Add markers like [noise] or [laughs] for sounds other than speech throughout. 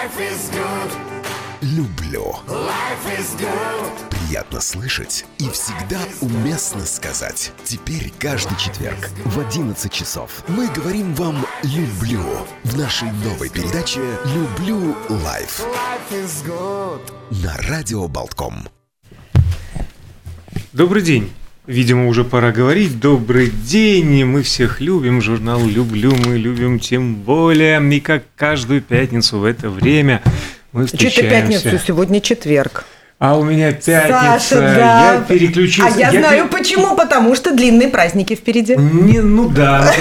Life is good. Люблю. Life is good. Приятно слышать и всегда уместно сказать. Теперь каждый четверг в 11 часов мы говорим вам «люблю» в нашей новой передаче «Люблю лайф» Life is good. на Радио Болтком. Добрый день. Видимо, уже пора говорить. Добрый день. Мы всех любим. Журнал «Люблю» мы любим тем более. И как каждую пятницу в это время мы Что-то встречаемся. пятницу, сегодня четверг. А у меня пятница. Саша, да. Я переключился. А я, знаю пер- почему, потому что длинные праздники впереди. Не, ну да.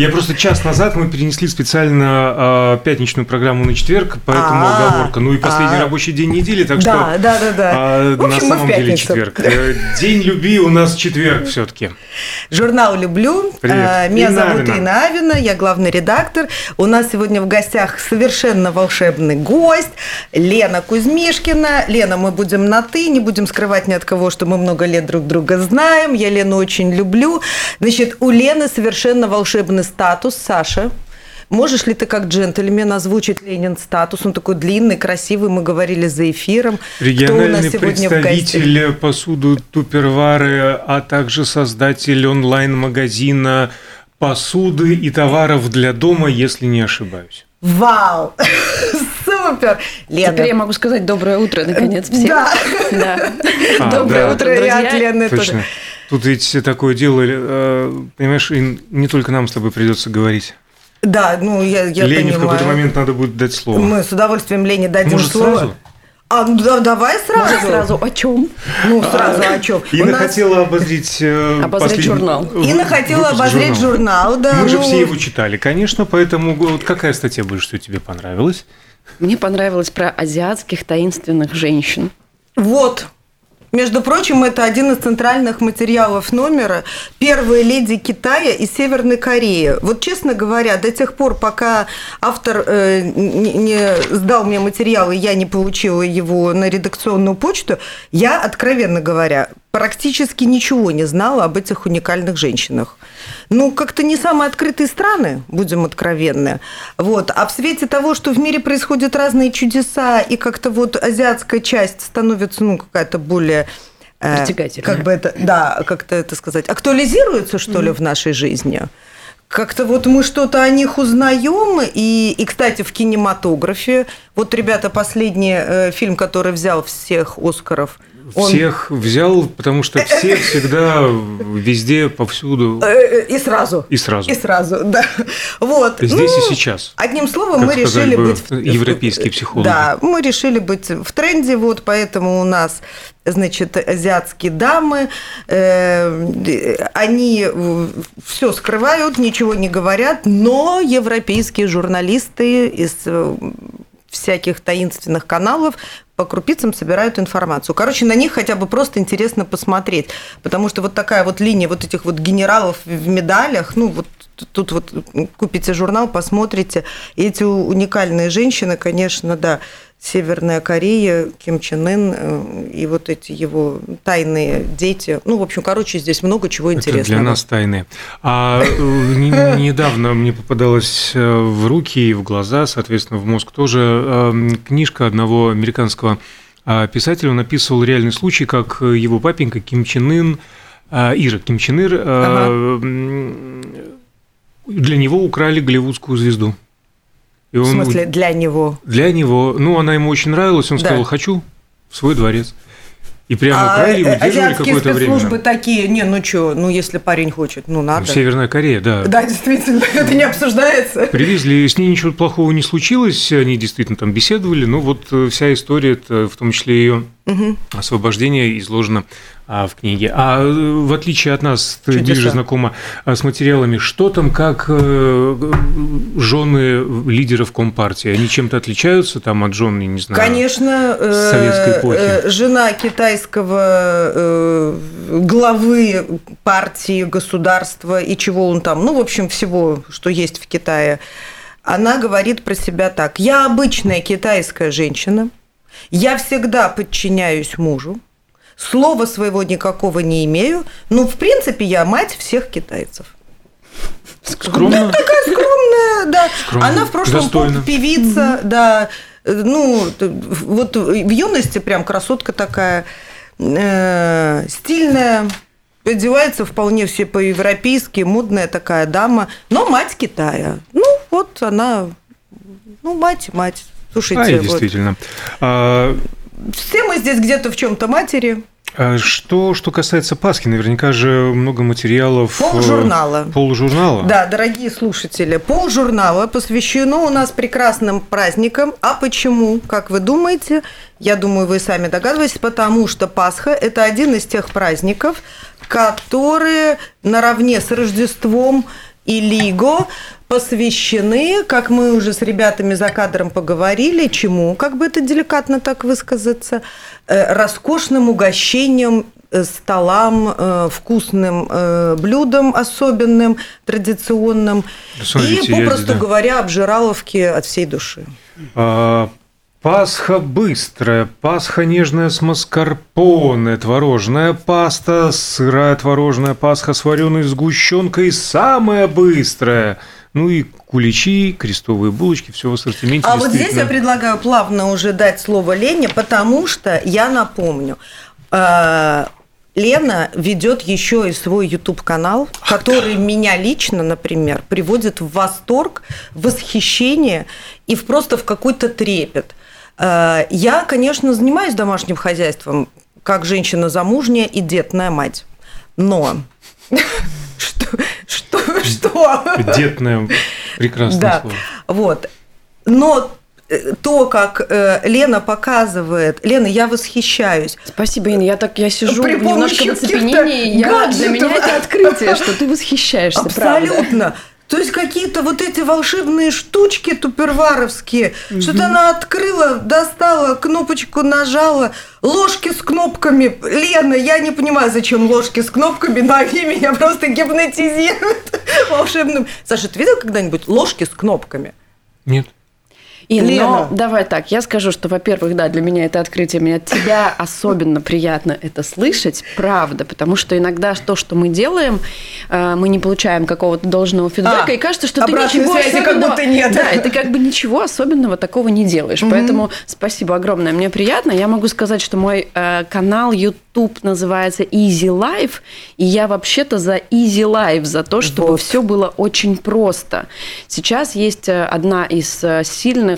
Я просто час назад мы перенесли специально а, пятничную программу на четверг, поэтому А, оговорка. Ну и последний а. рабочий день недели, так Да, что да, да, да. а, В общем, на самом деле четверг. Э, День любви у нас четверг все-таки. Журнал «Люблю». Привет. А, Меня Инна зовут. Инна Авина, я главный редактор. У нас сегодня в гостях совершенно волшебный гость Лена Кузьмишкина. Лена, мы будем на «ты», не будем скрывать ни от кого, что мы много лет друг друга знаем. Я Лену очень люблю. Значит, у Лены совершенно волшебный статус. Саша, Можешь ли ты как джентльмен озвучить Ленин статус? Он такой длинный, красивый, мы говорили за эфиром. Кто у нас Региональный сегодня в гостях? представитель посуду Тупервары, а также создатель онлайн-магазина посуды и товаров для дома, если не ошибаюсь. Вау! [laughs] Супер! Лена, Теперь я могу сказать доброе утро, наконец, всем. Да. Да. А, Доброе да. утро, и друзья. от Лены тоже. Тут ведь такое дело, э, понимаешь, и не только нам с тобой придется говорить. Да, ну я, я Лене в понимаю. какой-то момент надо будет дать слово. Мы с удовольствием Лене дадим Может, слово. сразу? А, ну да, давай сразу. Может, сразу о чем? Ну, сразу о чем? Инна хотела обозрить... э, Обозреть последний- журнал. в- Инна хотела обозреть журнал, да. Мы же ну, все его читали, конечно, поэтому вот какая статья больше всего тебе понравилась? Мне понравилось про азиатских таинственных женщин. Вот. Между прочим, это один из центральных материалов номера «Первая леди Китая и Северной Кореи». Вот, честно говоря, до тех пор, пока автор э, не, не сдал мне материал, и я не получила его на редакционную почту, я, откровенно говоря, практически ничего не знала об этих уникальных женщинах. Ну, как-то не самые открытые страны, будем откровенны. Вот. А в свете того, что в мире происходят разные чудеса, и как-то вот азиатская часть становится, ну, какая-то более... э, Притягательная. Как бы это, да, как-то это сказать, актуализируется, что ли, в нашей жизни. Как-то вот мы что-то о них узнаем, и, и, кстати, в кинематографе, вот, ребята, последний э, фильм, который взял всех Оскаров, он- Всех взял, потому что все [laughs] всегда везде, повсюду Э, э, И сразу. и сразу. И сразу, [laughs] да. Вот. Здесь Ну, и сейчас. Одним словом, мы решили бы быть... европейские психологи. Да, мы решили быть в тренде, вот поэтому у нас, значит, азиатские дамы, э, они все скрывают, ничего не говорят, но европейские журналисты из э, всяких таинственных каналов по крупицам собирают информацию. Короче, на них хотя бы просто интересно посмотреть, потому что вот такая вот линия вот этих вот генералов в медалях, ну вот тут вот купите журнал, посмотрите, эти уникальные женщины, конечно, да, Северная Корея, Ким Чен Ын э, и вот эти его тайные дети. Ну, в общем, короче, здесь много чего Это интересного. для нас тайны. А э, не- недавно мне попадалась э, в руки и в глаза, соответственно, в мозг тоже книжка одного американского писателя. Он описывал реальный случай, как его папенька Ким Чен Ын, Ира Ким Чен Ир, Ага. для него украли голливудскую звезду. И В он смысле, для него. Для него, ну, она ему очень нравилась, он Да. сказал, хочу в свой дворец. И прямо А, украли, э, удерживали какое-то время. спецслужбы такие, не, ну что, ну если парень хочет, ну надо. Северная Корея, да. Да, действительно, [laughs] это не обсуждается. Привезли, с ней ничего плохого не случилось, они действительно там беседовали, но вот э, вся история, в том числе ее освобождение, изложена а, в книге. А э, в отличие от нас, ты Чудеса. ближе знакома а, с материалами, что там, как э, жены лидеров Компартии, они чем-то отличаются там от жен, я не знаю? Конечно, э, советской эпохи. э, жена китайского э, главы партии, государства и чего он там, ну, в общем, всего, что есть в Китае, она говорит про себя так. Я обычная китайская женщина, я всегда подчиняюсь мужу, слова своего никакого не имею, но, в принципе, я мать всех китайцев. Скромно. Такая скромная, да. Скромно. Она в прошлом Достойно. певица, да. Э, Ну, вот в юности прям красотка такая, э, стильная, одевается вполне все по-европейски, модная такая дама, но мать Китая. Ну, вот она, ну, мать, мать. Слушайте, А, вот. действительно. А, все мы здесь где-то в чем-то матери. а что, что касается Пасхи, наверняка же много материалов. э, Полжурнала. Полжурнала. Да, дорогие слушатели, полжурнала посвящено у нас прекрасным праздникам. А почему, как вы думаете? Я думаю, вы сами догадываетесь, потому что Пасха – это один из тех праздников, которые наравне с Рождеством и Лиго посвящены, как мы уже с ребятами за кадром поговорили, чему, как бы это деликатно так высказаться, э, роскошным угощением э, столам, э, вкусным э, блюдам особенным, традиционным. Смотрите, и, я- попросту да. говоря, обжираловки от всей души. А, Пасха быстрая, Пасха нежная с маскарпоне, творожная паста, сырая творожная Пасха с вареной сгущенкой, самая быстрая. Ну и куличи, крестовые булочки, все в ассортименте. А вот здесь я предлагаю плавно уже дать слово Лене, потому что я напомню, э, Лена ведет еще и свой YouTube-канал, который меня лично, например, приводит в восторг, в восхищение и в просто в какой-то трепет. Э, Я, конечно, занимаюсь домашним хозяйством, как женщина замужняя и детная мать. Но что? Детное, прекрасное Да, слово. вот. Но э, то, как э, Лена показывает, Лена, я восхищаюсь. Спасибо, Инна. Я так я сижу При немножко в оцепенении. Я, для меня это открытие, что ты восхищаешься, правда. То есть какие-то вот эти волшебные штучки туперваровские. Что-то она открыла, достала, кнопочку нажала, ложки с кнопками. Лена, я не понимаю, зачем ложки с кнопками, но они меня просто гипнотизируют волшебным. Саша, ты видел когда-нибудь ложки с кнопками? Нет. Инна, Лена. но давай так, я скажу, что, во-первых, да, для меня это открытие, мне от тебя [laughs] особенно приятно это слышать, правда, потому что иногда то, что мы делаем, э, мы не получаем какого-то должного фидбэка, А, и кажется, что ты ничего связи как особенного... будто нет. Да, и ты как бы ничего особенного такого не делаешь, поэтому спасибо огромное, мне приятно. Я могу сказать, что мой э, канал YouTube называется Easy Life, и я вообще-то за Easy Life, за то, чтобы Вот. все было очень просто. Сейчас есть э, одна из э,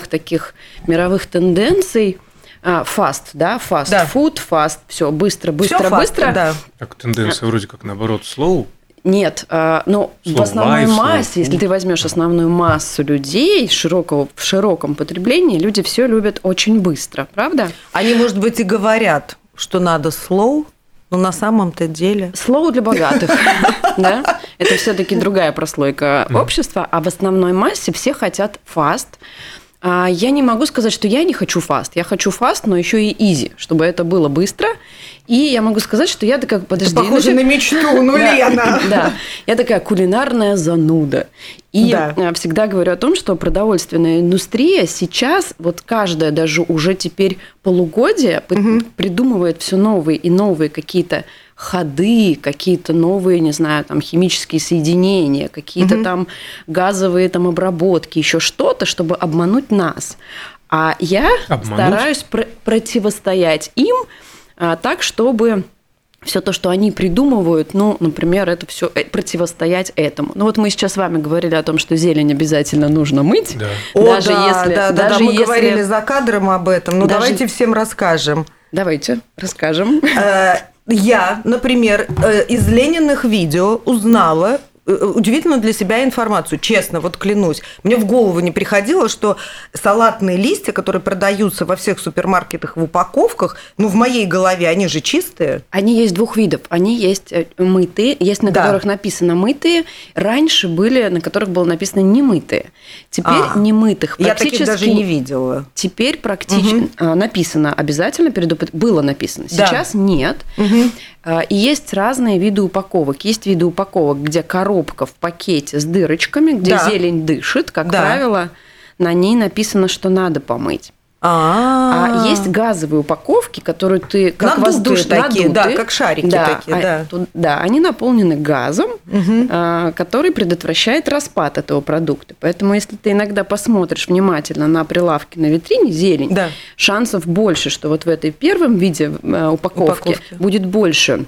сильных таких мировых тенденций а, fast, да, fast Да. food, fast, все быстро, быстро, fast, быстро. Да. Так тенденция вроде как наоборот slow. Нет, а, ну, в основной life, массе, если food. ты возьмешь основную массу людей широкого, в широком потреблении, люди все любят очень быстро, правда? Они, может быть, и говорят, что надо slow, но на самом-то деле... Slow для богатых, [laughs] да? Это все-таки другая прослойка общества, а в основной массе все хотят fast. А Я не могу сказать, что я не хочу fast. Я хочу fast, но еще и easy, чтобы это было быстро. И я могу сказать, что я такая, подожди, Похоже ну, на мечту, ну, [laughs] Лена. [laughs] Да, я такая кулинарная зануда. И Да. всегда говорю о том, что продовольственная индустрия сейчас, вот каждая даже уже теперь полугодие придумывает все новые и новые какие-то ходы, какие-то новые, не знаю, там химические соединения, какие-то там газовые там обработки, еще что-то, чтобы обмануть нас. А я Обмануть? стараюсь пр- противостоять им а, так, чтобы все то, что они придумывают, ну, например, это все противостоять этому. Ну вот мы сейчас с вами говорили о том, что зелень обязательно нужно мыть. Да. О, даже да, если, да, да, даже да, мы если- говорили за кадром об этом. Ну, Даже- давайте всем расскажем. Давайте расскажем. Я, например, э, из Лениных видео узнала э, удивительную для себя информацию, честно, вот клянусь. Мне в голову не приходило, что салатные листья, которые продаются во всех супермаркетах в упаковках, ну, в моей голове, они же чистые. Они есть двух видов. Они есть э, мытые, есть на Да. которых написано мытые. Раньше были, на которых было написано немытые. Теперь А. немытых Я практически таких даже не видела. Теперь практически написано обязательно предупред... было написано. Да. Сейчас нет. А, И есть разные виды упаковок. Есть виды упаковок, где коробка в пакете с дырочками, где Да. зелень дышит, как Да. правило, на ней написано, что надо помыть. А есть газовые упаковки, которые ты как Надутые воздушные, такие, да, надутые. как шарики да, такие, а- да. тут- да, они наполнены газом, Мгм. а, который предотвращает распад этого продукта. Поэтому, если ты иногда посмотришь внимательно на прилавки на витрине зелень, Да. шансов больше, что вот в этой первом виде э, упаковки, Упаковки. будет больше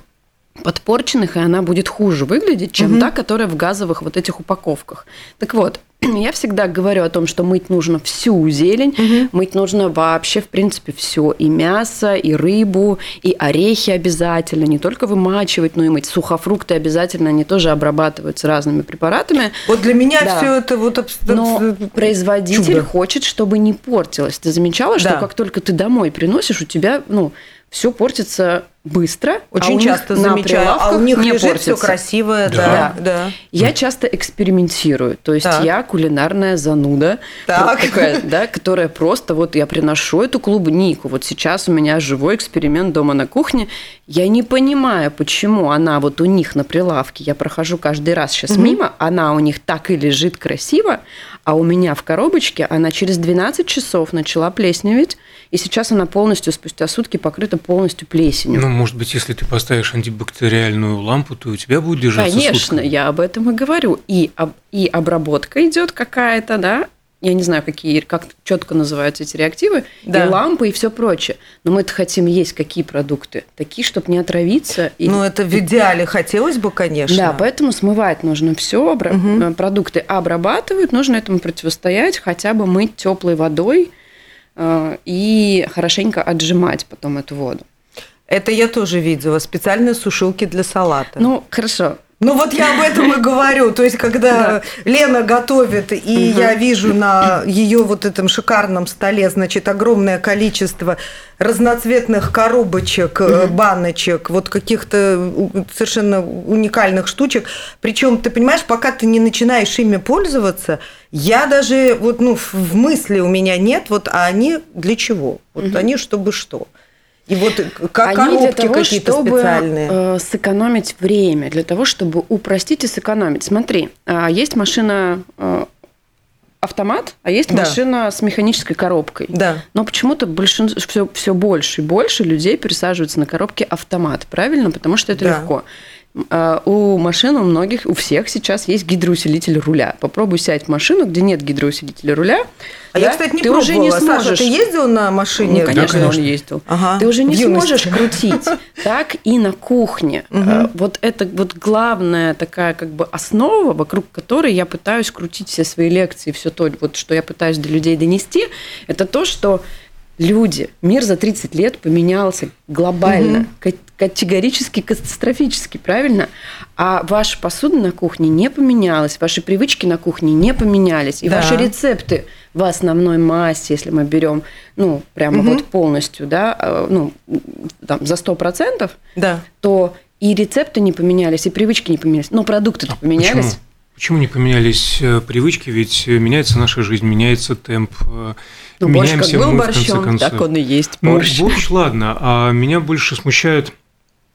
подпорченных, и она будет хуже выглядеть, чем Мгм. та, которая в газовых вот этих упаковках. Так вот, [clears throat] я всегда говорю о том, что мыть нужно всю зелень, мыть нужно вообще, в принципе, все. И мясо, и рыбу, и орехи обязательно. Не только вымачивать, но и мыть. Сухофрукты обязательно, они тоже обрабатываются разными препаратами. Вот для меня Да. все это вот обс- Но производитель чудо. хочет, чтобы не портилось. Ты замечала, что Да. как только ты домой приносишь, у тебя, ну, все портится быстро. а Очень них часто на замечаю, а у прилавках них не лежит все портится. красивое, да, Да. да. Я часто экспериментирую, то есть Так. я кулинарная зануда, Так. такая, да, которая просто вот я приношу эту клубнику. Вот сейчас у меня живой эксперимент дома на кухне. Я не понимаю, почему она вот у них на прилавке. Я прохожу каждый раз сейчас мимо, она у них так и лежит красиво, а у меня в коробочке она через 12 часов начала плесневеть, и сейчас она полностью спустя сутки покрыта полностью плесенью. Ну, может быть, если ты поставишь антибактериальную лампу, то у тебя будет держаться Конечно, сутками. я об этом и говорю. И, об- и обработка идет какая-то, да. Я не знаю, какие, как четко называются эти реактивы, Да. и лампы, и все прочее. Но мы-то хотим есть какие продукты? Такие, чтобы не отравиться. И... Ну, это в идеале хотелось бы, конечно. Да, поэтому смывать нужно все, продукты обрабатывают, нужно этому противостоять, хотя бы мыть теплой водой э, и хорошенько отжимать потом эту воду. Это я тоже видела. Специальные сушилки для салата. Ну, хорошо. Ну вот я об этом и говорю. То есть, когда Лена готовит, и я вижу на ее вот этом шикарном столе, значит, огромное количество разноцветных коробочек, э, баночек, вот каких-то совершенно уникальных штучек. Причем, ты понимаешь, пока ты не начинаешь ими пользоваться, я даже вот ну в- мысли у меня нет, вот а они для чего? Вот они чтобы что? И вот как Они для коробки того, какие-то чтобы специальные. э, сэкономить время, для того, чтобы упростить и сэкономить. Смотри, а, есть машина э, автомат, а есть Да. машина с механической коробкой. Да. Но почему-то большинство, все, все больше и больше людей пересаживаются на коробки автомат, правильно? Потому что это Да. легко. А, У машин, у многих, у всех сейчас есть гидроусилитель руля. Попробуй сядь в машину, где нет гидроусилителя руля. А я, да, кстати, не ты пробовала. уже не Саша, сможешь. ты ездил на машине? Ну, конечно, конечно. он ездил. Ага, Ты уже не сможешь крутить. [laughs] Так и на кухне. Э, Вот это вот главная такая как бы основа, вокруг которой я пытаюсь крутить все свои лекции, все то, вот, что я пытаюсь до людей донести, это то, что люди, мир за 30 лет поменялся глобально, ка- категорически, катастрофически, правильно? А ваша посуда на кухне не поменялась, ваши привычки на кухне не поменялись, и Да. ваши рецепты в основной массе, если мы берем, ну, прямо Мгм. вот полностью, да, э, ну, там, за 100%, Да. то и рецепты не поменялись, и привычки не поменялись, но продукты-то поменялись. Почему? Почему не поменялись э, привычки? Ведь э, меняется наша жизнь, меняется темп. э, Ну, борщ как был мы, борщом, концов. так он и есть Ну, борщ. борщ, ладно. А меня больше смущает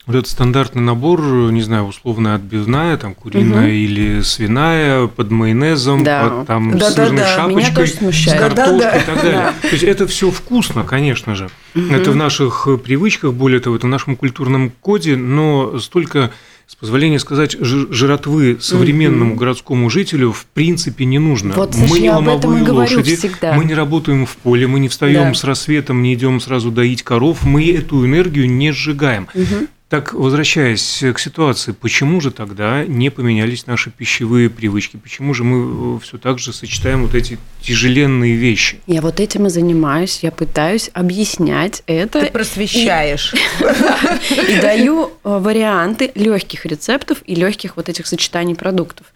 вот этот стандартный набор, не знаю, условно отбивная, там куриная Мгм. или свиная, под майонезом, Да. под там Да-да-да, сырной меня шапочкой, тоже с картошкой Да-да-да. и так далее. То есть это все вкусно, конечно же. Это в наших привычках, более того, это в нашем культурном коде, но столько с позволения сказать, жратвы современному городскому жителю в принципе не нужно. Вот, мы не ломовые лошади, всегда. мы не работаем в поле, мы не встаем Да. с рассветом, не идем сразу доить коров, мы эту энергию не сжигаем. Так, возвращаясь к ситуации, почему же тогда не поменялись наши пищевые привычки? Почему же мы все так же сочетаем вот эти тяжеленные вещи? Я вот этим и занимаюсь, я пытаюсь объяснять это. Ты просвещаешь. и даю э, варианты легких рецептов и легких вот этих сочетаний продуктов.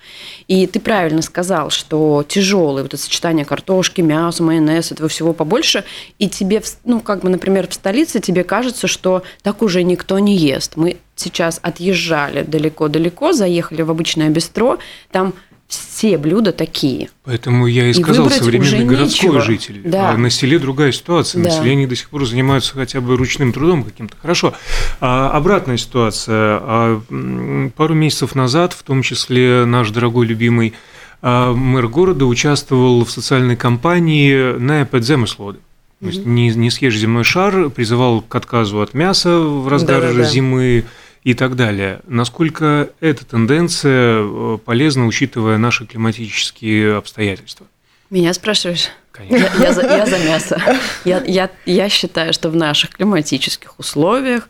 И ты правильно сказал, что тяжелое вот это сочетание картошки, мяса, майонез, этого всего побольше, и тебе, ну, как бы, например, в столице тебе кажется, что так уже никто не ест. Мы сейчас отъезжали далеко-далеко, заехали в обычное бистро, там все блюда такие. Поэтому я и И сказал, современный городской нечего. житель. Да. А на селе другая ситуация. Да. На селе они до сих пор занимаются хотя бы ручным трудом каким-то. Хорошо. А обратная ситуация. А, пару месяцев назад, в том числе наш дорогой любимый а, мэр города участвовал в социальной кампании на підземислоди. То есть не, не съешь земной шар, призывал к отказу от мяса в разгар Да-да-да. зимы и так далее. Насколько эта тенденция э, полезна, учитывая наши климатические обстоятельства? Меня спрашиваешь? Конечно. Я, я за, я за мясо. Я, я, я считаю, что в наших климатических условиях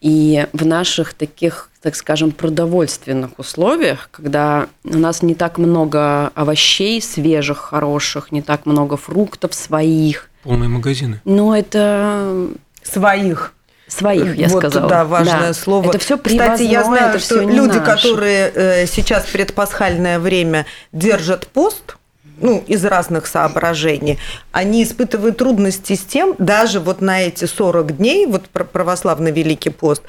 и в наших таких, так скажем, продовольственных условиях, когда у нас не так много овощей свежих, хороших, не так много фруктов своих, Полные магазины. но это Своих. своих, я вот, сказала. Да, важное Да. слово. Это все Кстати, я знаю, это что люди, наше. которые э, сейчас предпасхальное время держат пост, ну, из разных соображений, они испытывают трудности с тем, даже вот на эти 40 дней, вот пр- православный Великий пост,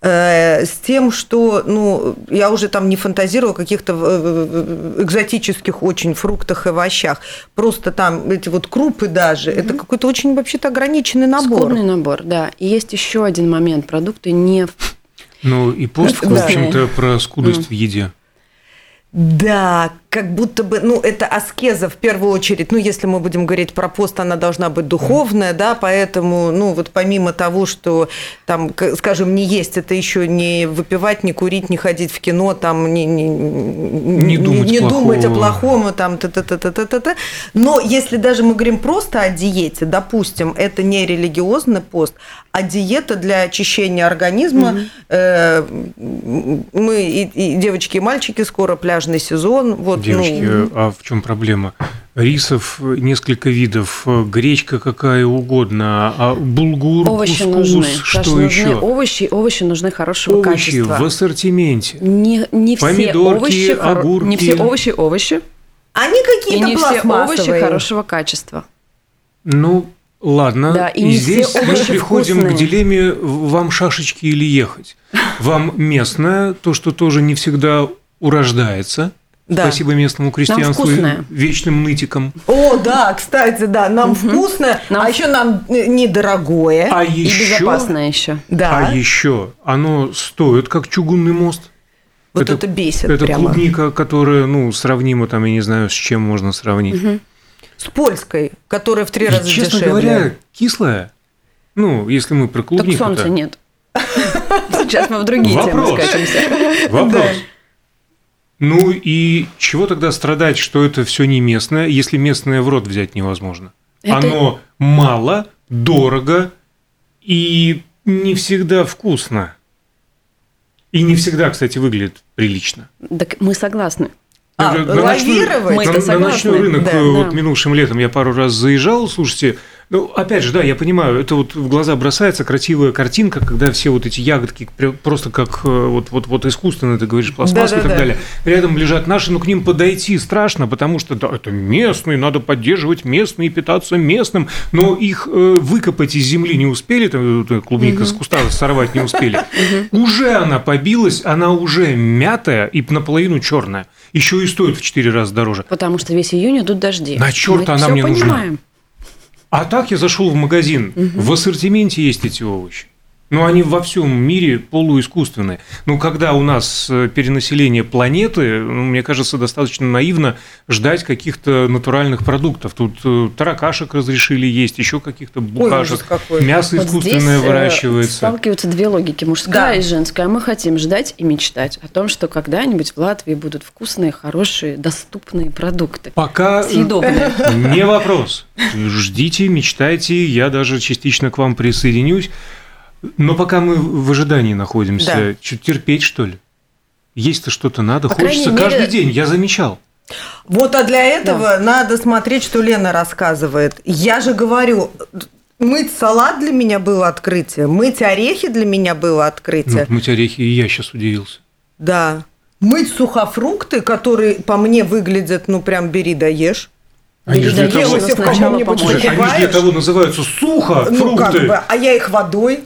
э, с тем, что, ну, я уже там не фантазирую о каких-то э, экзотических очень фруктах и овощах, просто там эти вот крупы даже, это какой-то очень вообще-то ограниченный набор. Скудный набор, да. И есть еще один момент. Продукты не Ну и пост, в общем-то, про скудость в еде. Да, как будто бы, ну, это аскеза в первую очередь. Ну, если мы будем говорить про пост, она должна быть духовная, да, поэтому, ну, вот помимо того, что там, скажем, не есть, это еще не выпивать, не курить, не ходить в кино, там, не, не, Не думать не думать о плохого. плохом, там, т т т т т т т Но если даже мы говорим просто о диете, допустим, это не религиозный пост, а диета для очищения организма. Э, Мы и, и девочки, и мальчики, скоро пляжный сезон. Вот, Девочки, ну, а в чем проблема? Рисов несколько видов, гречка какая угодно, а булгур, овощи кускус, нужны. что нужны еще? овощи, овощи нужны хорошего Овощи качества. в ассортименте. Не, не все Помидорки, овощи, хоро- огурки. не все овощи овощи, они и какие-то не все овощи пластмассовые. хорошего качества. Ну, ладно. Да, и не здесь все мы овощи приходим вкусные. к дилемме вам шашечки или ехать. Вам местное, то, что тоже не всегда урождается. Да. Спасибо местному крестьянству вечным нытикам. О, да, кстати, да, нам вкусно, Нам а еще нам э, недорогое. А И еще, безопасно еще. да, а еще оно стоит как чугунный мост. вот это- это, бесит Это прямо. клубника, которая, ну, сравнима там, я не знаю, с чем можно сравнить. С польской, которая в три И, раза честно дешевле. говоря, кислая. Ну, если мы про Так клубнику. солнца нет. [laughs] Сейчас мы в другие темы скатимся. Вопрос. Ну и чего тогда страдать, что это все не местное, если местное в рот взять невозможно? Это- Оно мало, дорого и не всегда вкусно. И не всегда, кстати, выглядит прилично. Так мы согласны. А, На- на ночной- лавировать? Мы-то на, на ночной рынок Да, э, вот да. минувшим летом я пару раз заезжал, слушайте, ну, опять же, да, я понимаю, это вот в глаза бросается красивая картинка, когда все вот эти ягодки просто как э, вот, вот, вот искусственно, ты говоришь, пластмасса и так Да-да-да. далее. Рядом лежат наши, но к ним подойти страшно, потому что да, это местные, надо поддерживать местные, питаться местным, но их э, выкопать из земли не успели, там, э, клубника с куста сорвать не успели. [laughs] Уже она побилась, она уже мятая и наполовину черная. Еще и стоит в 4 раза дороже. Потому что весь июнь идут дожди. На чёрта Мы она мне нужна? А так я зашел в магазин, в ассортименте есть эти овощи. Но они во всем мире полуискусственные. Ну, когда у нас э, перенаселение планеты, ну, мне кажется, достаточно наивно ждать каких-то натуральных продуктов. Тут э, таракашек разрешили есть, еще каких-то букашек. какой. Мясо Вот искусственное здесь, э, выращивается. Сталкиваются две логики, мужская Да. и женская. Мы хотим ждать и мечтать о том, что когда-нибудь в Латвии будут вкусные, хорошие, доступные продукты. Пока Съедобные. Не вопрос. Ждите, мечтайте, я даже частично к вам присоединюсь. Но пока мы в ожидании находимся, Да. чуть терпеть, что ли? Есть-то что-то надо, По хочется каждый мере- день, я замечал. Вот, а для этого надо смотреть, что Лена рассказывает. Я же говорю, мыть салат для меня было открытие, мыть орехи для меня было Ну, открытие. мыть орехи, и я сейчас удивился. Да. Мыть сухофрукты, которые по мне выглядят, ну прям бери да ешь. Они же для того. Слушай, они же для того называются сухо, ну как бы, а я их водой.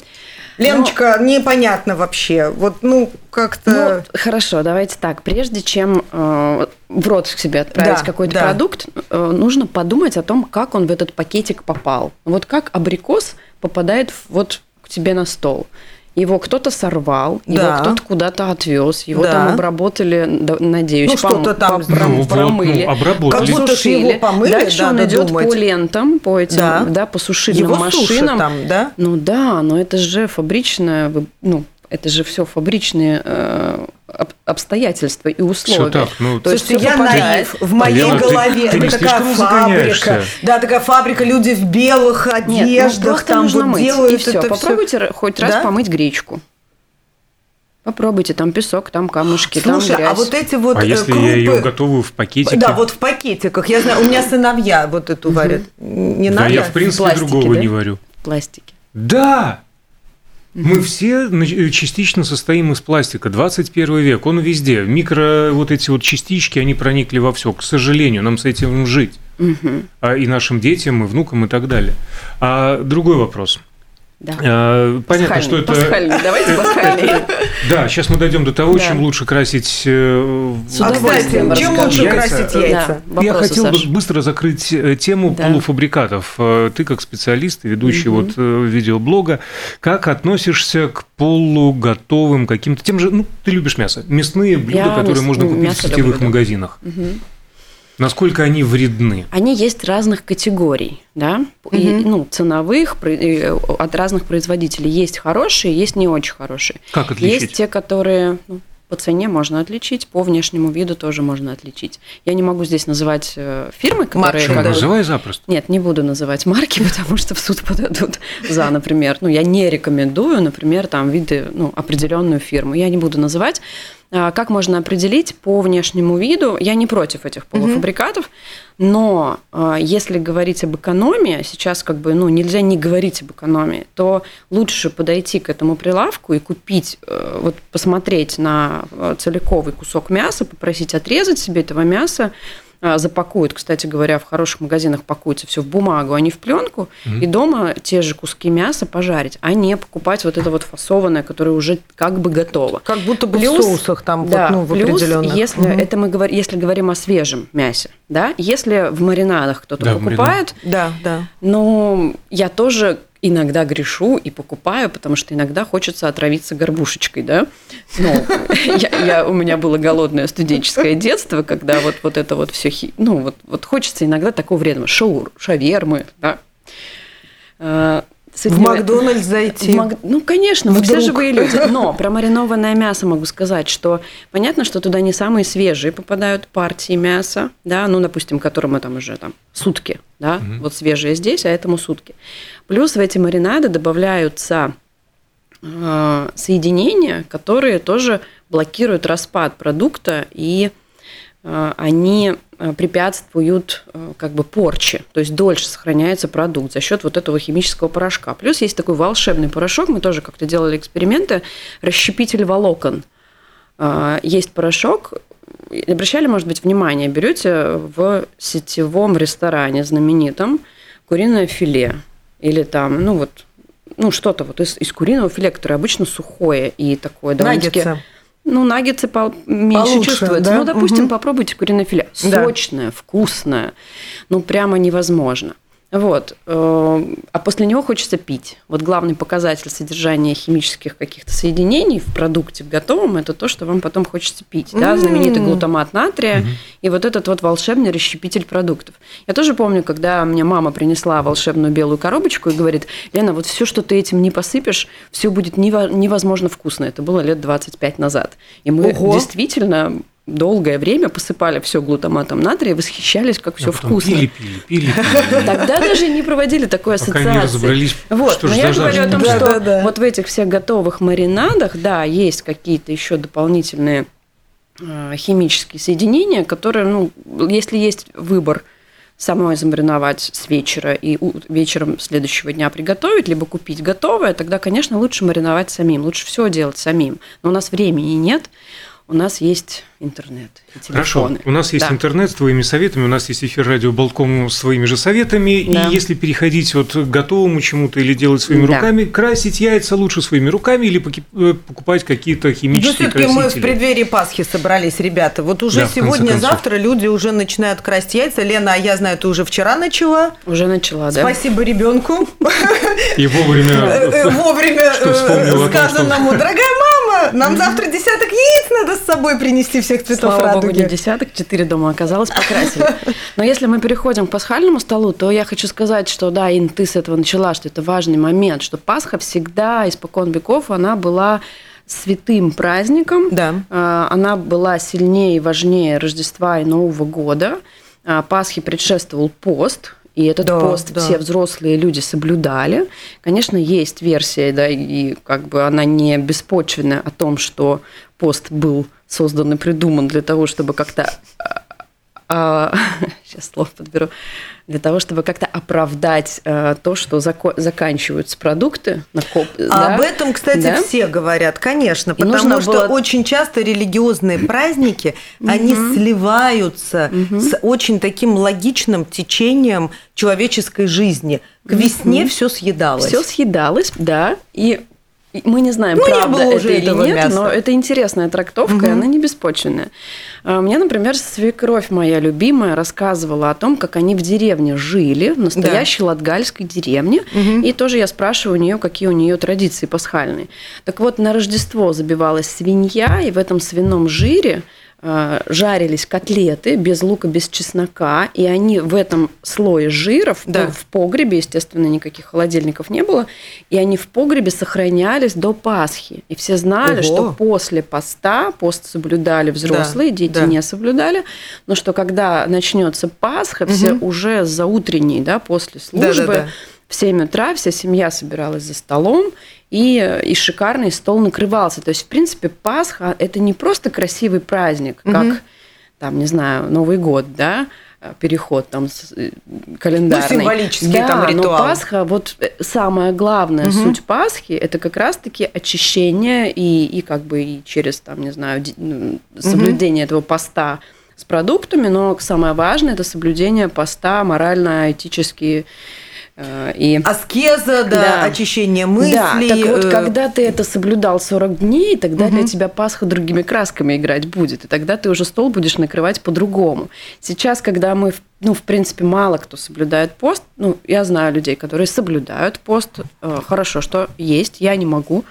Леночка, непонятно вообще. Вот, ну, как-то... Ну, хорошо, давайте так. Прежде чем э, в рот к себе отправить Да, какой-то да. продукт, э, нужно подумать о том, как он в этот пакетик попал. Вот как абрикос попадает в- вот к тебе на стол. Его кто-то сорвал, Да. его кто-то куда-то отвез, его Да. там обработали, да, надеюсь, Ну, что-то там пом- Ну, вот, промыли. ну, обработали. Как будто его помыли, Дальше он идет думать. по лентам, по этим, Да. да, по сушильным Его машинам. там, да? Ну да, но это же фабричное, ну, это же все фабричные э, обстоятельства и условия. Всё так, ну, То есть я наив. В моей Лена, ты- голове ты не это такая фабрика. Да, такая фабрика, люди в белых Нет, ну, одеждах там нужно вот мыть, делают и все. это. Попробуйте р- хоть раз Да? помыть гречку. Попробуйте, там песок, там камушки, Слушай, там грязь. а вот эти вот А э, если крупы... я ее готовую в пакетике? Да, вот в пакетиках. Я знаю, у меня сыновья вот эту варят. Не Да надо? я, в принципе, другого да? не варю. пластики. Да! Мы все частично состоим из пластика. 21 век, он везде. Микро вот эти вот частички, они проникли во все. К сожалению, нам с этим жить. А и нашим детям, и внукам, и так далее. А другой вопрос. Да. А, Понятно, что это... Пасхальный, давайте [laughs] пасхальный. Да, сейчас мы дойдем до того, чем лучше красить... С А, удовольствием кстати, чем лучше красить яйца? Я хотел бы быстро закрыть э, тему полуфабрикатов. Ты как специалист и ведущий вот видеоблога, как относишься к полуготовым каким-то? Тем же, ну ты любишь мясо, мясные блюда, которые можно купить мясо в сетевых магазинах. Насколько они вредны? Они есть разных категорий, да, и, Мгм. ну, ценовых, и, э, от разных производителей. Есть хорошие, есть не очень хорошие. Как отличить? Есть те, которые ну, по цене можно отличить, по внешнему виду тоже можно отличить. Я не могу здесь называть э, фирмы, которые... Марки, как называй запросто. Нет, не буду называть марки, [laughs] потому что в суд подадут за, например. Ну, я не рекомендую, например, там виды, ну, определенную фирму. Я не буду называть. А, Как можно определить по внешнему виду? Я не против этих полуфабрикатов, но а, если говорить об экономии, сейчас как бы ну, нельзя не говорить об экономии, то лучше подойти к этому прилавку и купить, э, вот посмотреть на э, целиковый кусок мяса, попросить отрезать себе этого мяса, запакуют, кстати говоря, в хороших магазинах пакуется все в бумагу, а не в пленку, и дома те же куски мяса пожарить, а не покупать вот это вот фасованное, которое уже как бы готово. Как будто бы Плюс- в соусах там Да, вот, ну, в плюс, если Мгм. это мы говорим, если говорим о свежем мясе, да, если в маринадах кто-то Да, покупает, Да, да. но я тоже иногда грешу и покупаю, потому что иногда хочется отравиться горбушечкой, да. Ну, я, я- у меня было голодное студенческое детство, когда вот, вот это вот все, ну, вот, вот хочется иногда такого вредного, шаур, шавермы, да. В Макдональдс зайти. в Мак- Ну, конечно, мы все Вдруг. живые люди. Но про маринованное мясо могу сказать, что понятно, что туда не самые свежие попадают партии мяса, да, ну, допустим, которому там уже там сутки, да, вот свежие здесь, а этому сутки. Плюс в эти маринады добавляются э, соединения, которые тоже блокируют распад продукта и они э, препятствуют э, как бы порче, то есть дольше сохраняется продукт за счет вот этого химического порошка. Плюс есть такой волшебный порошок, мы тоже как-то делали эксперименты, расщепитель волокон. Э, Есть порошок, обращали, может быть, внимание, берете в сетевом ресторане знаменитом куриное филе или там, ну вот, ну что-то вот из, из куриного филе, которое обычно сухое и такое довольно-таки... Наггетсы. Ну, наггетсы по- меньше Получше, чувствуются. да? Ну, допустим, Мгм. попробуйте куриное филе. Да. Сочное, вкусное. Ну, прямо невозможно. Вот. э, А после него хочется пить. Вот главный показатель содержания химических каких-то соединений в продукте в готовом – это то, что вам потом хочется пить. Да? Знаменитый глутамат натрия и вот этот вот волшебный расщепитель продуктов. Я тоже помню, когда мне мама принесла волшебную белую коробочку и говорит, Лена, вот все, что ты этим не посыпешь, все будет нево- невозможно вкусно. Это было лет 25 назад. И мы Ого. действительно долгое время посыпали все глутаматом натрия восхищались, как все А вкусно. Пили, пили, [laughs] пили, пили. Тогда даже не проводили такой Пока ассоциации. не разобрались, Вот, что но я говорю о том, Да, что да, да. вот в этих всех готовых маринадах, да, есть какие-то еще дополнительные э, химические соединения, которые, ну, если есть выбор самой замариновать с вечера и вечером следующего дня приготовить, либо купить готовое, тогда, конечно, лучше мариновать самим, лучше все делать самим. Но у нас времени нет, у нас есть интернет и Хорошо, телефоны. у нас есть Да. интернет с твоими советами, у нас есть эфир радио Болтком с своими же советами, Да. и если переходить вот к готовому чему-то или делать своими Да. руками, красить яйца лучше своими руками или э, покупать какие-то Ну, химические все-таки мы в красители? преддверии Пасхи собрались, ребята. Вот уже Да, концов. сегодня-завтра люди уже начинают красть яйца. Лена, а я знаю, ты уже вчера начала. Уже начала, да? Спасибо ребенку. И [laughs] э, вовремя... вовремя э, том, что- сказанному, дорогая мама, нам завтра десяток яиц надо с собой принести всех цветов Слава богу, не радуги. десяток, четыре дома оказалось, покрасили. Но если мы переходим к пасхальному столу, то я хочу сказать, что да, Ин, ты с этого начала, что это важный момент, что Пасха всегда, испокон веков, она была святым праздником. Да. А, Она была сильнее и важнее Рождества и Нового года. А, Пасхе предшествовал пост, и этот Да, пост да. все взрослые люди соблюдали. Конечно, есть версия, да, и как бы она не беспочвенная о том, что пост был создан и придуман для того, чтобы как-то а, сейчас слово подберу, для того, чтобы как-то оправдать а, то, что зако- заканчиваются продукты на коп, А да? об этом, кстати, Да? все говорят, конечно, потому нужно что было- очень часто религиозные праздники, они сливаются с очень таким логичным течением человеческой жизни. К весне все съедалось. Все съедалось, да, и мы не знаем, Ну, не правда было это уже или нет, мяса. но это интересная трактовка, и она не беспочвенная. А, Мне, например, свекровь моя любимая рассказывала о том, как они в деревне жили, в настоящей латгальской деревне, и тоже я спрашиваю у нее, какие у нее традиции пасхальные. Так вот, на Рождество забивалась свинья, и в этом свином жире жарились котлеты без лука, без чеснока, и они в этом слое жира, в, Да. в погребе, естественно, никаких холодильников не было, и они в погребе сохранялись до Пасхи. И все знали, Ого. что после поста, пост соблюдали взрослые, Да, дети да. не соблюдали, но что когда начнется Пасха, все уже за утренней, да, после службы, Да-да-да. В 7 утра вся семья собиралась за столом, и, и шикарный стол накрывался. То есть, в принципе, Пасха – это не просто красивый праздник, как, там, не знаю, Новый год, да, переход там э, календарный. Ну, символический да, там но ритуал. Пасха, вот э, самая главная суть Пасхи – это как раз-таки очищение и, и как бы и через, там, не знаю, ну, соблюдение этого поста с продуктами, но самое важное – это соблюдение поста морально-этически э, и Аскеза, да, Да. очищение мыслей. да, так вот, э, когда ты это соблюдал 40 дней, тогда для тебя Пасха другими красками играть будет, и тогда ты уже стол будешь накрывать по-другому. Сейчас, когда мы, ну, в принципе, мало кто соблюдает пост, ну, я знаю людей, которые соблюдают пост, э, хорошо, что есть, я не могу.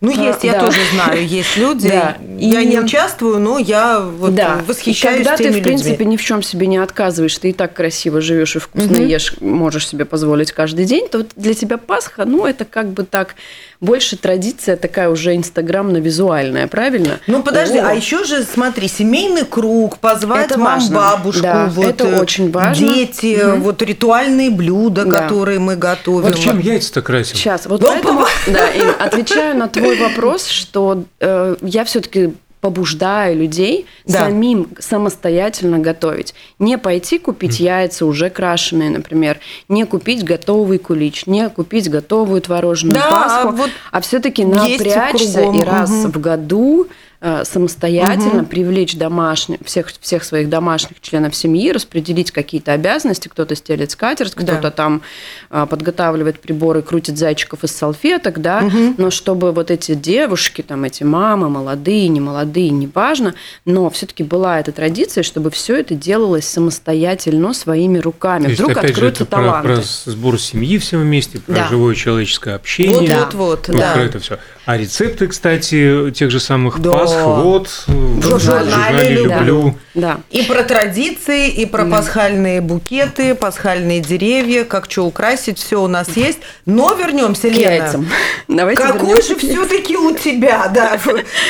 Ну, есть, я да. тоже знаю, есть люди. Да. Я И- не участвую, но я вот да, восхищаюсь и когда теми ты, в принципе, людьми. ни в чем себе не отказываешь, ты и так красиво живешь и вкусно ешь, можешь себе позволить каждый день, то для тебя Пасха, ну, это как бы так больше традиция такая уже инстаграмно-визуальная, правильно? Ну подожди, О, а еще же смотри, семейный круг, позвать Это мам, важно. бабушку, Да, вот, это э, очень важно. дети, вот ритуальные блюда, Да. которые мы готовим. Вот чем яйца-то красим? Сейчас, вот Ну, поэтому, [laughs] да, Ин, отвечаю на твой вопрос, что э, я все-таки побуждаю людей Да. самим самостоятельно готовить. Не пойти купить яйца уже крашеные, например, не купить готовый кулич, не купить готовую творожную Да, пасху, вот а все-таки напрячься кругом, и раз в году э, самостоятельно привлечь домашних, всех, всех своих домашних членов семьи, распределить какие-то обязанности. Кто-то стелит скатерть, Да. кто-то там а, подготавливает приборы, крутит зайчиков из салфеток, да, но чтобы вот эти девушки, там эти мамы, молодые, не молодые, неважно, но все-таки была эта традиция, чтобы все это делалось самостоятельно своими руками. То есть, Вдруг опять же, откроются это про, таланты. про сбор семьи все вместе, про Да. живое человеческое общение. Да. вот, вот, Вот да. про это все. А рецепты, кстати, тех же самых Да. Пасх, вот, в журнале журнале «Люблю». люблю. Да. И про традиции, и про пасхальные букеты, пасхальные деревья, как что украсить, все у нас есть. Но вернемся, К Лена. яйцам. [laughs] Давайте Какой же все-таки у тебя, да,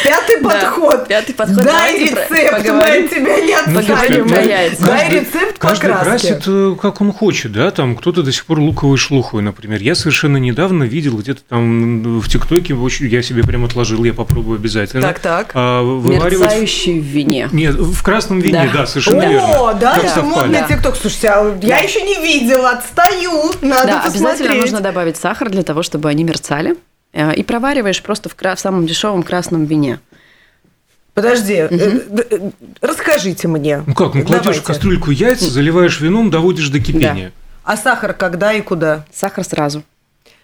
пятый Да, подход. пятый подход. Дай рецепт, мы от тебя не Ну, отстанем. Яйца. Дай рецепт каждый покраски. красит, э, как он хочет, да, там кто-то до сих пор луковой шлухой, например. Я совершенно недавно видел где-то там в ТикТоке, очень- я себе прям отложил, я попробую обязательно. Так, так. А, вываривать... Мерцающий в вине. Нет, в красном вине, Да. да, совершенно верно. О, да, Как это совпали. модный Да. тикток. Слушайте, а я Да. еще не видела, отстаю, надо Да, обязательно посмотреть. нужно добавить сахар для того, чтобы они мерцали. Э, И провариваешь просто в, кра- в самом дешевом красном вине. Подожди, э, расскажите мне. Ну как, ну кладешь Давайте. в кастрюльку яйца, заливаешь вином, доводишь до кипения. А сахар когда и куда? Сахар сразу.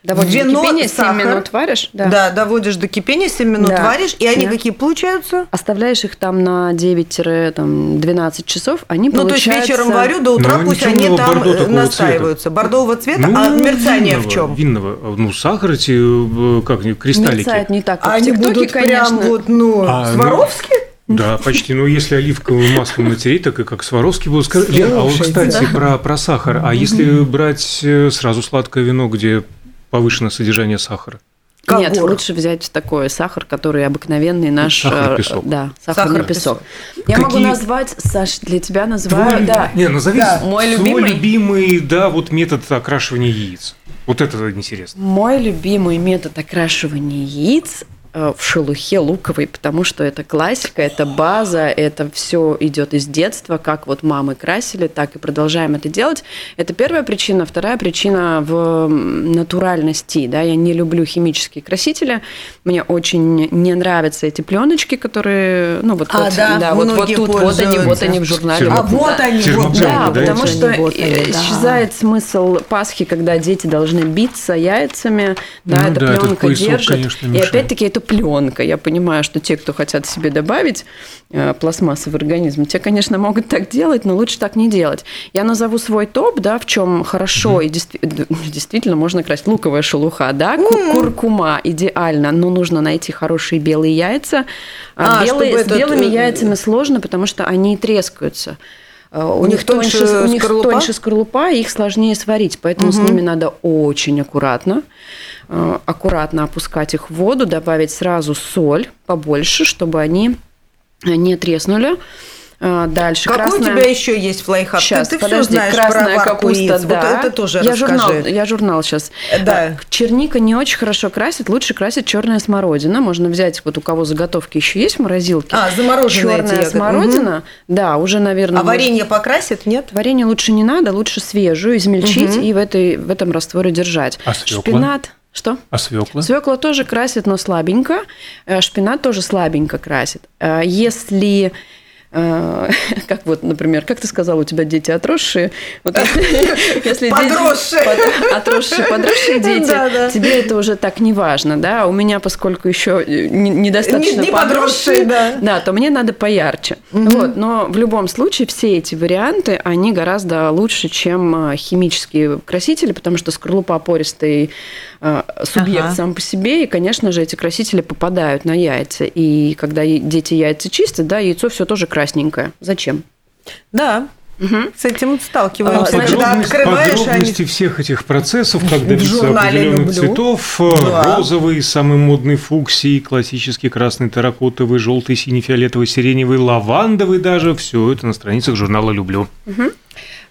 Доводишь Вино, до кипения, 7 сахар. минут варишь. Да. доводишь до кипения, 7 минут Да. варишь, и они Да. какие получаются? Оставляешь их там на 9-12 часов, они Ну, то есть получаются... вечером варю, до утра Ну, пусть они там э, настаиваются. Бордового цвета, Ну, а мерцание в винного, чем? Винного. Ну, сахар эти, э, как они, кристаллики. Мерцает не так, как Они в ТикТоке, будут конечно. прям вот, ну, А, ну, Сваровски? Да, почти. Ну, если оливковым маслом натереть, так и как Сваровский был. Лен, а вот, кстати, про, про сахар. А если брать э, сразу сладкое вино, где повышенное содержание сахара? Нет, Когор. лучше взять такой сахар, который обыкновенный наш... Сахарный э, песок. Да, сахарный Сахарный песок. Я могу Какие- назвать, Саш, для тебя называю... Твой- Да. Не, назови Да. Мой свой любимый. любимый, да, вот метод окрашивания яиц. Вот это интересно. Мой любимый метод окрашивания яиц в шелухе луковой, потому что это классика, это база, это все идет из детства, как вот мамы красили, так и продолжаем это делать. Это первая причина. Вторая причина в натуральности. Да? Я не люблю химические красители. Мне очень не нравятся эти пленочки, которые, ну вот, А, вот, да, вот, вот многие тут, вот они, вот они в журнале. А вот, вот да. они, вот Да, да, потому что Вот они, э, да. исчезает смысл Пасхи, когда дети должны биться яйцами, да, Ну эта да, этот пленка поясок, держит. конечно, и опять-таки это пленка. Я понимаю, что те, кто хотят себе добавить э, пластмассы в организм, те, конечно, могут так делать, но лучше так не делать. Я назову свой топ, да, в чем хорошо и действи- д- действительно можно красить луковая шелуха, да, ку- куркума идеально, но нужно найти хорошие белые яйца. А А, белые, с белыми э, яйцами сложно, потому что они трескаются. Э, У, У них тоньше, тоньше у них скорлупа? тоньше скорлупа, и их сложнее сварить, поэтому с ними надо очень аккуратно, аккуратно опускать их в воду, добавить сразу соль побольше, чтобы они не треснули. Э, Дальше Какой красная... у тебя еще есть лайфхак? Сейчас, ты, ты подожди, все знаешь красная про капуста, яиц. да. Вот это тоже я расскажи. журнал, я журнал сейчас. Да. Черника не очень хорошо красит, лучше красит черная смородина. Можно взять, вот у кого заготовки еще есть в морозилке. А, замороженные эти Черная ягоды. смородина, да, уже, наверное. А варенье покрасит, нет? Варенье лучше не надо, лучше свежую измельчить и в, этой, в этом растворе держать. А свекла? Шпинат. Что? А свекла? Свекла тоже красит, но слабенько. Э, Шпинат тоже слабенько красит. Э, Если [laughs] как вот, например, как ты сказал, у тебя дети отросшие. Вот [laughs] если, Подросшие. под- отросшие, подросшие [laughs] дети, тебе это уже так не важно, да. У меня, поскольку еще не- недостаточно Не- подросшие, да. да, то мне надо поярче. Вот, но в любом случае все эти варианты, они гораздо лучше, чем э, химические красители, потому что скорлупа пористый э, субъект Ага. сам по себе, и, конечно же, эти красители попадают на яйца. И когда дети яйца чистят, да, яйцо все тоже красненькое. Зачем? Да, Мгм. с этим сталкиваемся. А, значит, Когда Подробность- открываешь, они... подробности всех этих процессов, как добиться определенных люблю. цветов, Да. розовый, самый модный фуксий, классический красный, терракотовый, желтый, синий, фиолетовый, сиреневый, лавандовый даже, все это на страницах журнала «Люблю».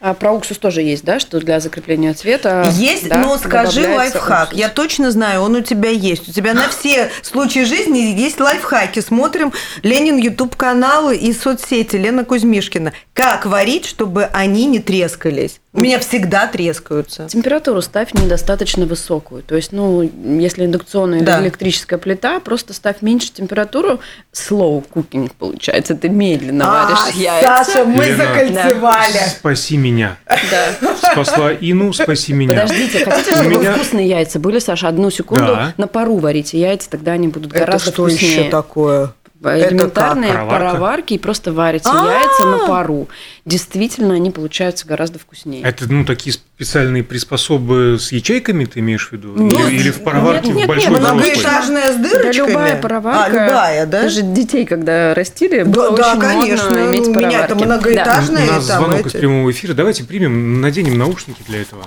А про уксус тоже есть, да, что для закрепления цвета. Есть, да, но скажи лайфхак. уксус. Я точно знаю, он у тебя есть. У тебя на все случаи жизни есть лайфхаки. Смотрим Ленин Ютуб каналы и соцсети Лена Кузьмишкина. Как варить, чтобы они не трескались? У меня всегда трескаются. Температуру ставь недостаточно высокую. То есть, ну, если индукционная Да. или электрическая плита, просто ставь меньше температуру. Slow cooking получается. Ты медленно варишь А, яйца. Саша, мы Лена. закольцевали. Спаси меня. Да. Спасла Ину, спаси меня. Подождите, хотите, У чтобы меня- вкусные яйца были, Саша? Одну секунду Да. на пару варите яйца, тогда они будут Это гораздо что вкуснее. еще такое? Элементарные как? Пароварка? пароварки и просто варите А-а-а! яйца на пару. Действительно, они получаются гораздо вкуснее. Это, ну, такие специальные приспособы с ячейками, ты имеешь в виду? Нет. Или, или в пароварке Нет, нет, в большой нет? Многоэтажная с Да дырочками? любая пароварка. А, любая, да? Даже детей, когда растили, Да, было да, очень конечно. модно иметь Ну, у меня-то пароварки. многоэтажная. У нас там звонок эти. из прямого эфира. Давайте примем, наденем наушники для этого.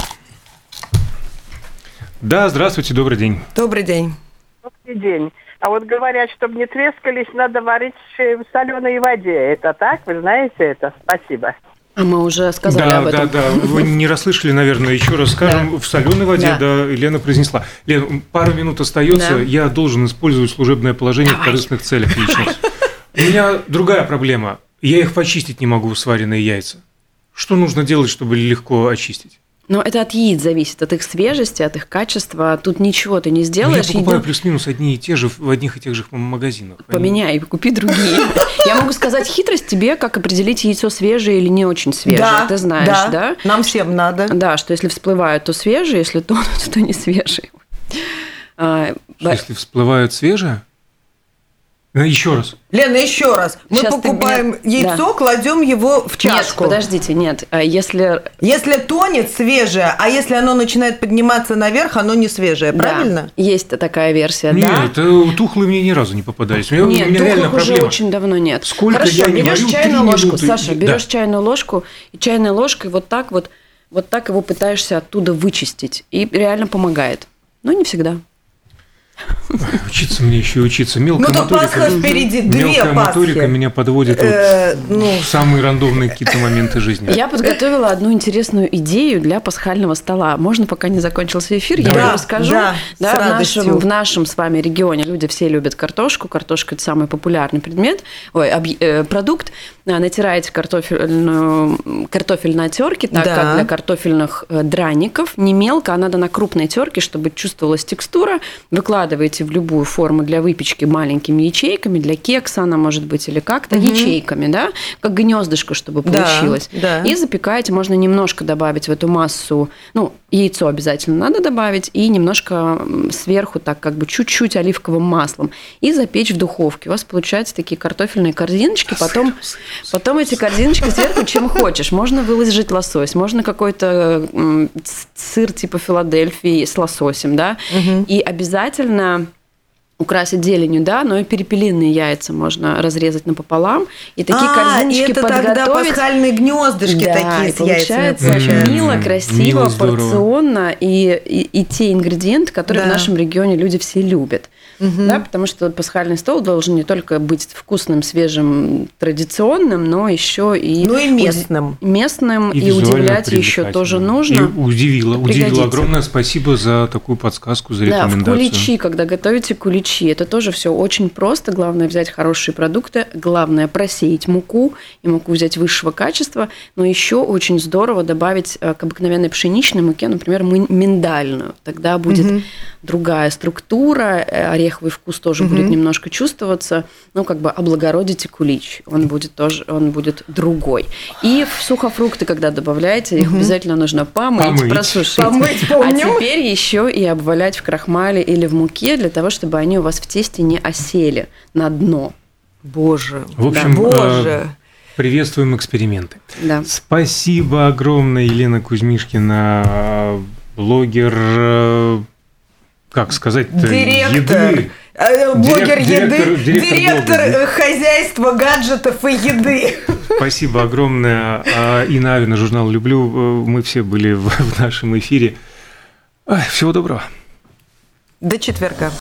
Да, здравствуйте, добрый день. Добрый день. Добрый день. А вот говорят, чтобы не трескались, надо варить в соленой воде. Это так? Вы знаете это? Спасибо. А мы уже сказали да, об этом. да, да. Вы не расслышали, наверное, еще раз скажем. В соленой воде, Да. да. Лена произнесла. Лен, пару минут остается. Да. Я должен использовать служебное положение в корыстных целях [laughs] личных. У меня другая проблема. Я их почистить не могу, сваренные яйца. Что нужно делать, чтобы легко очистить? Но это от яиц зависит, от их свежести, от их качества. Тут ничего ты не Ну, я сделаешь. покупаю еду плюс-минус одни и те же в одних и тех же магазинах. Они- Поменяй, купи другие. Я могу сказать хитрость тебе, как определить яйцо свежее или не очень свежее. да, Ты знаешь, да? Нам всем надо. Да, что если всплывают, то свежие, если тонут, [laughs] то не свежие. А, Если всплывают свежие? Э, Еще раз. Лена, еще раз. Мы Сейчас покупаем меня- яйцо, кладем его в Нет, чашку. подождите, нет. А Если Если тонет свежее, а если оно начинает подниматься наверх, оно не свежее, да, правильно? есть такая версия, Нет, да. это тухлые мне ни разу не попадались. У меня, у Нет, меня реально тухлых уже проблема. очень давно нет. Сколько Хорошо, я не берешь варю, чайную ложку, минуты, Саша, берешь да. чайную ложку и чайной ложкой вот так вот, вот так его пытаешься оттуда вычистить. И реально помогает. Но не всегда. Учиться мне еще и учиться. Ну Мелкая то моторика. Пасха впереди, две Мелкая моторика Пасхи. меня подводит вот Э, ну, в самые рандомные какие-то моменты жизни. Я подготовила одну интересную идею для пасхального стола. Можно, пока не закончился эфир, я Давай. вам расскажу. Да, с в, нашем, в нашем с вами регионе люди все любят картошку. Картошка – это самый популярный предмет, ой, объ- э, продукт. Натираете картофельную, картофель на терке, так Да. как для картофельных э, драников. Не мелко, а надо на крупной терке, чтобы чувствовалась текстура. Выкладываете в любую форму для выпечки маленькими ячейками, для кекса она может быть или как-то, ячейками, да, как гнездышко, чтобы Да, получилось. да. И запекаете, можно немножко добавить в эту массу, ну, яйцо обязательно надо добавить, и немножко сверху так как бы чуть-чуть оливковым маслом, и запечь в духовке. У вас получаются такие картофельные корзиночки, потом, потом эти корзиночки сверху чем хочешь. Можно выложить лосось, можно какой-то сыр типа Филадельфии с лососем, да, и обязательно sen украсить зеленью, да, но и перепелиные яйца можно разрезать напополам, и такие а, корзиночки и это тогда подготовить. пасхальные гнездышки Да, такие и с яйцами получается получаются. мило, красиво, мило, порционно и, и, и те ингредиенты, которые Да. в нашем регионе люди все любят. Да, потому что пасхальный стол должен не только быть вкусным, свежим, традиционным, но еще и, Ну и уди- местным. местным и, визуально удивлять еще тоже И нужно. удивило, удивило. Пригодится. Огромное спасибо за такую подсказку, за Да, в рекомендацию. куличи, когда готовите куличи, это тоже все очень просто. Главное взять хорошие продукты, главное просеять муку и муку взять высшего качества, но еще очень здорово добавить э, к обыкновенной пшеничной муке, например, миндальную. Тогда будет другая структура, э, ореховый вкус тоже будет немножко чувствоваться. Ну, как бы облагородите кулич, он будет тоже, он будет другой. И в сухофрукты, когда добавляете, их обязательно нужно помыть, Помыть. просушить. Помыть, А помним. теперь еще и обвалять в крахмале или в муке для того, чтобы они у вас в тесте не осели на дно. Боже, В общем, да, боже. э, приветствуем эксперименты. Да. Спасибо огромное, Елена Кузьмишкина, блогер, э, как сказать Директор, еды. э, блогер Директор- еды, директор директор, блога. э, хозяйства, гаджетов и еды. Спасибо огромное. А, Инна Авина, журнал «Люблю». Мы все были в [laughs] нашем эфире. Всего доброго. До четверга.